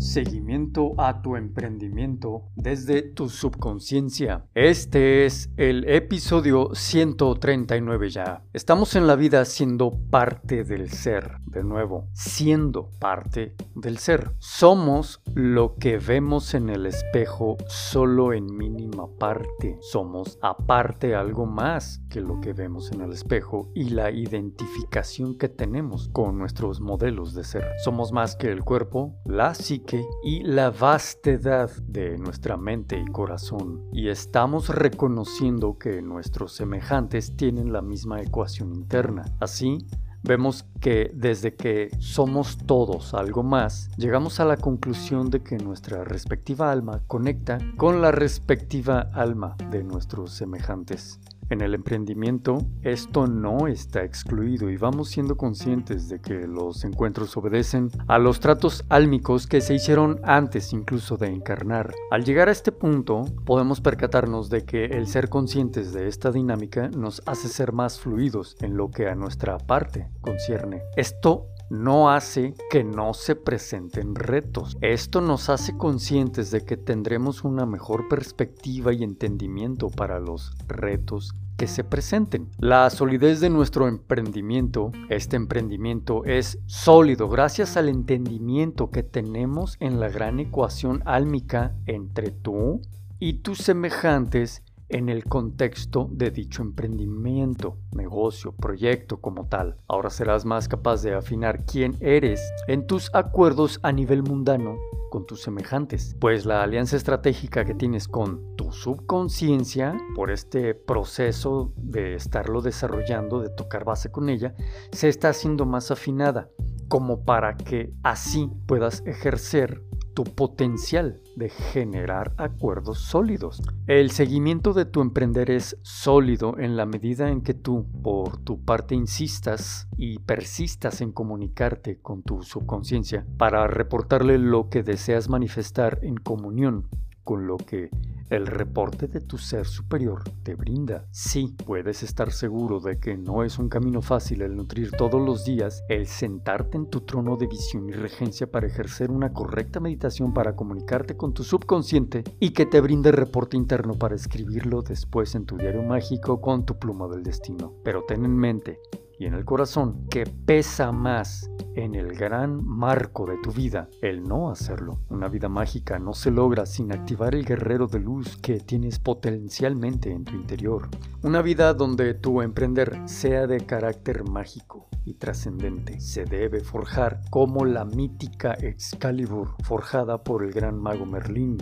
Seguimiento a tu emprendimiento desde tu subconsciencia. Este es el episodio 139 ya. Estamos en la vida siendo parte del ser. De nuevo, siendo parte del ser. Somos lo que vemos en el espejo solo en mínima parte. Somos aparte algo más que lo que vemos en el espejo y la identificación que tenemos con nuestros modelos de ser. Somos más que el cuerpo, la psique y la vastedad de nuestra mente y corazón, y estamos reconociendo que nuestros semejantes tienen la misma ecuación interna. Así, vemos que desde que somos todos algo más, llegamos a la conclusión de que nuestra respectiva alma conecta con la respectiva alma de nuestros semejantes. En el emprendimiento esto no está excluido y vamos siendo conscientes de que los encuentros obedecen a los tratos álmicos que se hicieron antes incluso de encarnar. Al llegar a este punto podemos percatarnos de que el ser conscientes de esta dinámica nos hace ser más fluidos en lo que a nuestra parte concierne. Esto no hace que no se presenten retos. Esto nos hace conscientes de que tendremos una mejor perspectiva y entendimiento para los retos que se presenten. La solidez de nuestro emprendimiento, este emprendimiento es sólido gracias al entendimiento que tenemos en la gran ecuación álmica entre tú y tus semejantes en el contexto de dicho emprendimiento, negocio, proyecto como tal. Ahora serás más capaz de afinar quién eres en tus acuerdos a nivel mundano con tus semejantes, pues la alianza estratégica que tienes con tu subconsciencia, por este proceso de estarlo desarrollando, de tocar base con ella, se está haciendo más afinada, como para que así puedas ejercer tu potencial de generar acuerdos sólidos. El seguimiento de tu emprender es sólido en la medida en que tú, por tu parte, insistas y persistas en comunicarte con tu subconsciencia para reportarle lo que deseas manifestar en comunión con lo que el reporte de tu ser superior te brinda. Sí, puedes estar seguro de que no es un camino fácil el nutrir todos los días, el sentarte en tu trono de visión y regencia para ejercer una correcta meditación para comunicarte con tu subconsciente y que te brinde reporte interno para escribirlo después en tu diario mágico con tu pluma del destino. Pero ten en mente, y en el corazón que pesa más en el gran marco de tu vida el no hacerlo. Una vida mágica no se logra sin activar el guerrero de luz que tienes potencialmente en tu interior. Una vida donde tu emprender sea de carácter mágico y trascendente se debe forjar como la mítica Excalibur forjada por el gran mago Merlín.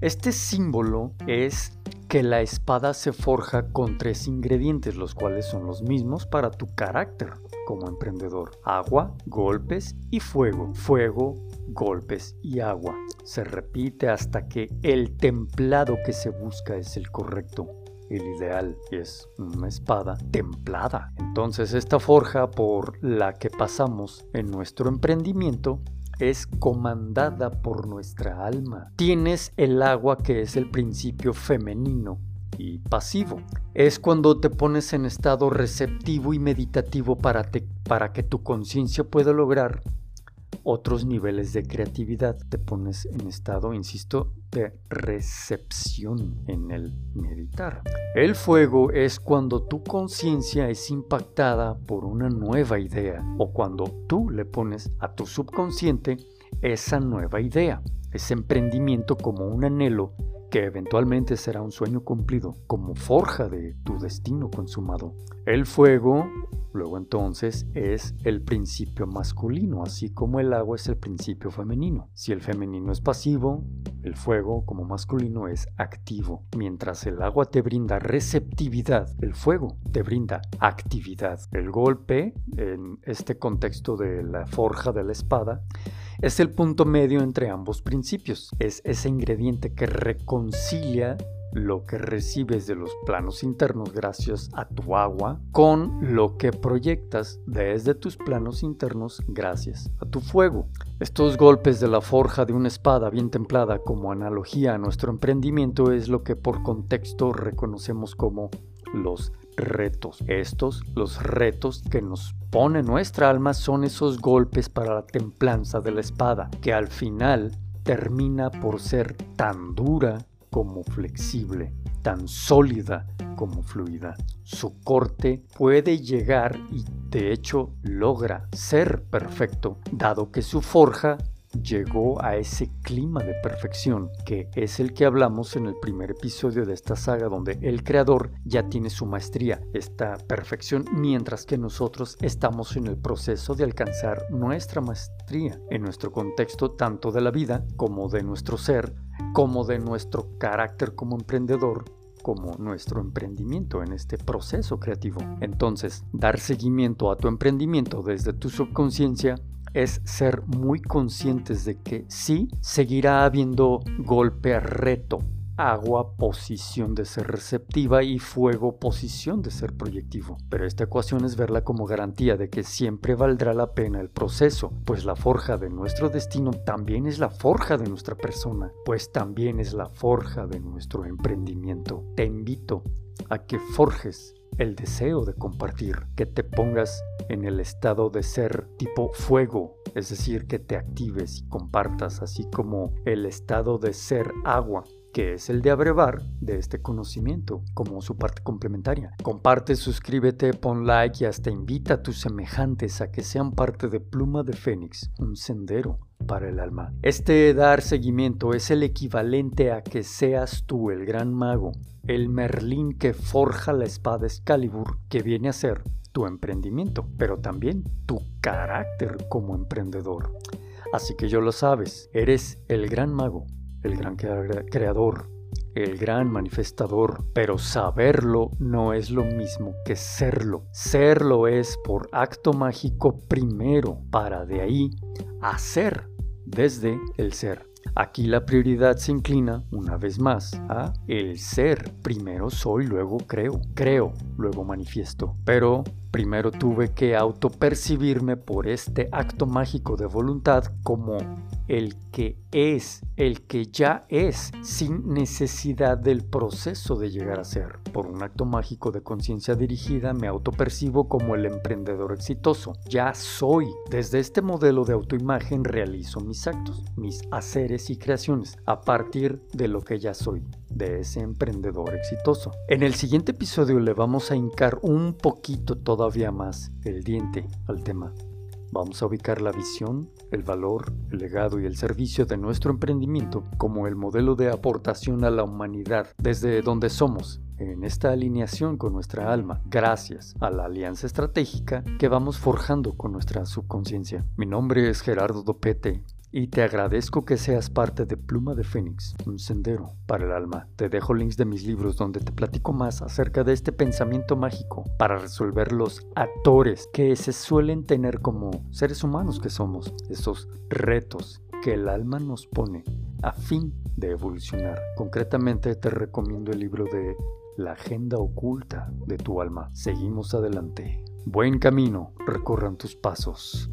Este símbolo es que la espada se forja con tres ingredientes, los cuales son los mismos para tu carácter como emprendedor. Agua, golpes y fuego. Fuego, golpes y agua. Se repite hasta que el templado que se busca es el correcto. El ideal es una espada templada. Entonces esta forja por la que pasamos en nuestro emprendimiento es comandada por nuestra alma. Tienes el agua que es el principio femenino y pasivo. Es cuando te pones en estado receptivo y meditativo para, para que tu conciencia pueda lograr otros niveles de creatividad. Te pones en estado, insisto, de recepción en el meditar. El fuego es cuando tu conciencia es impactada por una nueva idea o cuando tú le pones a tu subconsciente esa nueva idea, ese emprendimiento como un anhelo que eventualmente será un sueño cumplido, como forja de tu destino consumado. El fuego, luego entonces, es el principio masculino, así como el agua es el principio femenino. Si el femenino es pasivo, el fuego como masculino es activo. Mientras el agua te brinda receptividad, el fuego te brinda actividad. El golpe, en este contexto de la forja de la espada, es el punto medio entre ambos principios. Es ese ingrediente que reconcilia lo que recibes de los planos internos gracias a tu agua con lo que proyectas desde tus planos internos gracias a tu fuego. Estos golpes de la forja de una espada bien templada como analogía a nuestro emprendimiento es lo que por contexto reconocemos como los retos. Estos, los retos que nos pone nuestra alma son esos golpes para la templanza de la espada, que al final termina por ser tan dura como flexible, tan sólida como fluida. Su corte puede llegar y de hecho logra ser perfecto, dado que su forja llegó a ese clima de perfección, que es el que hablamos en el primer episodio de esta saga, donde el creador ya tiene su maestría, esta perfección, mientras que nosotros estamos en el proceso de alcanzar nuestra maestría en nuestro contexto tanto de la vida como de nuestro ser, como de nuestro carácter como emprendedor como nuestro emprendimiento en este proceso creativo. Entonces, dar seguimiento a tu emprendimiento desde tu subconsciencia es ser muy conscientes de que sí seguirá habiendo golpe reto, agua posición de ser receptiva y fuego posición de ser proyectivo. Pero esta ecuación es verla como garantía de que siempre valdrá la pena el proceso, pues la forja de nuestro destino también es la forja de nuestra persona, pues también es la forja de nuestro emprendimiento. Te invito a que forjes el deseo de compartir, que te pongas en el estado de ser tipo fuego, es decir, que te actives y compartas, así como el estado de ser agua, que es el de abrevar de este conocimiento como su parte complementaria. Comparte, suscríbete, pon like y hasta invita a tus semejantes a que sean parte de Pluma de Fénix, un sendero para el alma. Este dar seguimiento es el equivalente a que seas tú el gran mago, el Merlín que forja la espada Excalibur que viene a ser tu emprendimiento, pero también tu carácter como emprendedor. Así que yo lo sabes, eres el gran mago, el gran creador, el gran manifestador, pero saberlo no es lo mismo que serlo. Serlo es por acto mágico primero, para de ahí hacer desde el ser. Aquí la prioridad se inclina, una vez más, a el ser. Primero soy, luego creo. Creo, luego manifiesto. Pero primero tuve que autopercibirme por este acto mágico de voluntad como el que es, el que ya es, sin necesidad del proceso de llegar a ser. Por un acto mágico de conciencia dirigida me autopercibo como el emprendedor exitoso. Ya soy. Desde este modelo de autoimagen realizo mis actos, mis haceres y creaciones a partir de lo que ya soy de ese emprendedor exitoso. En el siguiente episodio le vamos a hincar un poquito todavía más el diente al tema. Vamos a ubicar la visión, el valor, el legado y el servicio de nuestro emprendimiento como el modelo de aportación a la humanidad desde donde somos, en esta alineación con nuestra alma, gracias a la alianza estratégica que vamos forjando con nuestra subconsciencia. Mi nombre es Gerardo Dopete y te agradezco que seas parte de Pluma de Fénix, un sendero para el alma. Te dejo links de mis libros donde te platico más acerca de este pensamiento mágico para resolver los actores que se suelen tener como seres humanos que somos, esos retos que el alma nos pone a fin de evolucionar. Concretamente te recomiendo el libro de La agenda oculta de tu alma. Seguimos adelante. Buen camino recorran tus pasos.